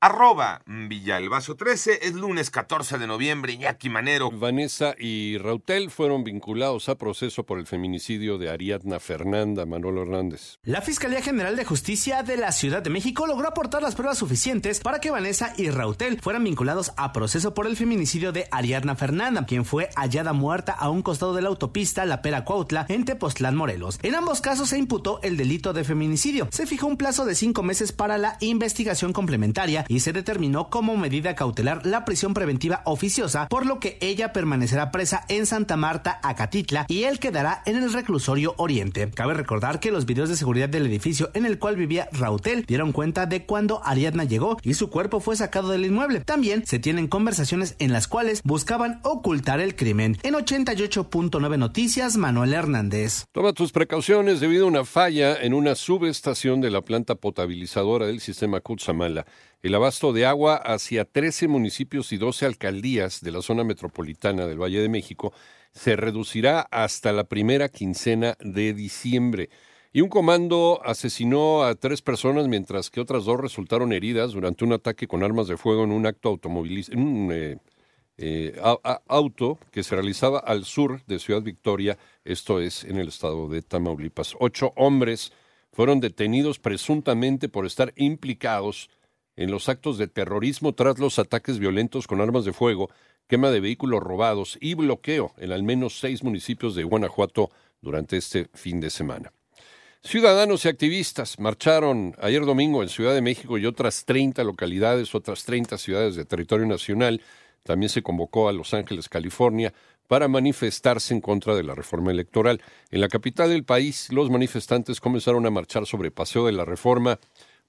Arroba Villalbazo 13, es lunes 14 de noviembre, Iñaki Manero. Vanessa y Rautel fueron vinculados a proceso por el feminicidio de Ariadna Fernanda Manolo Hernández. La Fiscalía General de Justicia de la Ciudad de México logró aportar las pruebas suficientes para que Vanessa y Rautel fueran vinculados a proceso por el feminicidio de Ariadna Fernanda, quien fue hallada muerta a un costado de la autopista La Pera Cuautla en Tepoztlán, Morelos. En ambos casos se imputó el delito de feminicidio. Se fijó un plazo de cinco meses para la investigación complementaria y se determinó como medida cautelar la prisión preventiva oficiosa, por lo que ella permanecerá presa en Santa Marta, Acatitla, y él quedará en el reclusorio Oriente. Cabe recordar que los videos de seguridad del edificio en el cual vivía Rautel dieron cuenta de cuando Ariadna llegó y su cuerpo fue sacado del inmueble. También se tienen conversaciones en las cuales buscaban ocultar el crimen. En 88.9 Noticias, Manuel Hernández. Toma tus precauciones debido a una falla en una subestación de la planta potabilizadora del sistema Cutzamala. El abasto de agua hacia 13 municipios y 12 alcaldías de la zona metropolitana del Valle de México se reducirá hasta la primera quincena de diciembre. Y un comando asesinó a tres personas mientras que otras dos resultaron heridas durante un ataque con armas de fuego en un acto automovilista, en un eh, eh, auto que se realizaba al sur de Ciudad Victoria, esto es en el estado de Tamaulipas. Ocho hombres fueron detenidos presuntamente por estar implicados en los actos de terrorismo tras los ataques violentos con armas de fuego, quema de vehículos robados y bloqueo en al menos seis municipios de Guanajuato durante este fin de semana. Ciudadanos y activistas marcharon ayer domingo en Ciudad de México y otras 30 localidades, otras 30 ciudades de territorio nacional. También se convocó a Los Ángeles, California, para manifestarse en contra de la reforma electoral. En la capital del país, los manifestantes comenzaron a marchar sobre Paseo de la Reforma,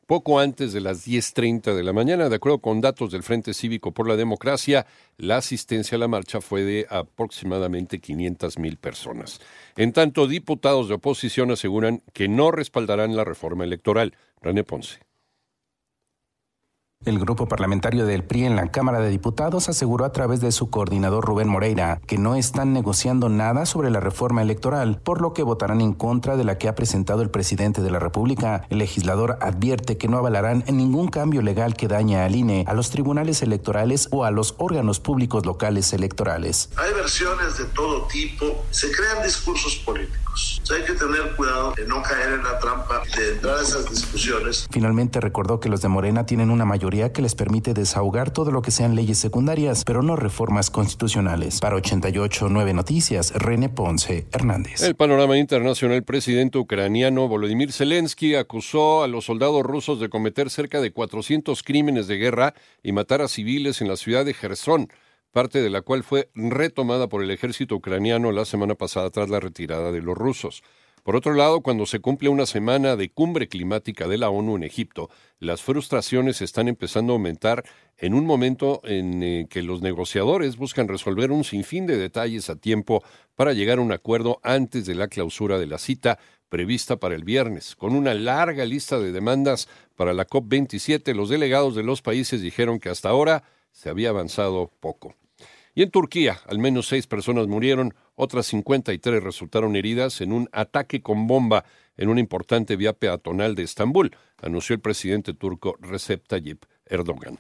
poco antes de las 10.30 de la mañana. De acuerdo con datos del Frente Cívico por la Democracia, la asistencia a la marcha fue de aproximadamente 500 mil personas. En tanto, diputados de oposición aseguran que no respaldarán la reforma electoral. René Ponce. El grupo parlamentario del PRI en la Cámara de Diputados aseguró a través de su coordinador Rubén Moreira que no están negociando nada sobre la reforma electoral, por lo que votarán en contra de la que ha presentado el presidente de la República. El legislador advierte que no avalarán ningún cambio legal que dañe al INE, a los tribunales electorales o a los órganos públicos locales electorales. Hay versiones de todo tipo, se crean discursos políticos. hay que tener cuidado de no caer en la trampa de entrar a esas discusiones. Finalmente recordó que los de Morena tienen una mayoría que les permite desahogar todo lo que sean leyes secundarias, pero no reformas constitucionales. Para 88.9 Noticias, René Ponce Hernández. El panorama internacional, el presidente ucraniano Volodymyr Zelensky acusó a los soldados rusos de cometer cerca de 400 crímenes de guerra y matar a civiles en la ciudad de Gerson parte de la cual fue retomada por el ejército ucraniano la semana pasada tras la retirada de los rusos. Por otro lado, cuando se cumple una semana de cumbre climática de la ONU en Egipto, las frustraciones están empezando a aumentar en un momento en eh, que los negociadores buscan resolver un sinfín de detalles a tiempo para llegar a un acuerdo antes de la clausura de la cita prevista para el viernes. Con una larga lista de demandas para la COP27, los delegados de los países dijeron que hasta ahora se había avanzado poco. Y en Turquía, al menos seis personas murieron, otras 53 resultaron heridas en un ataque con bomba en una importante vía peatonal de Estambul, anunció el presidente turco Recep Tayyip Erdogan.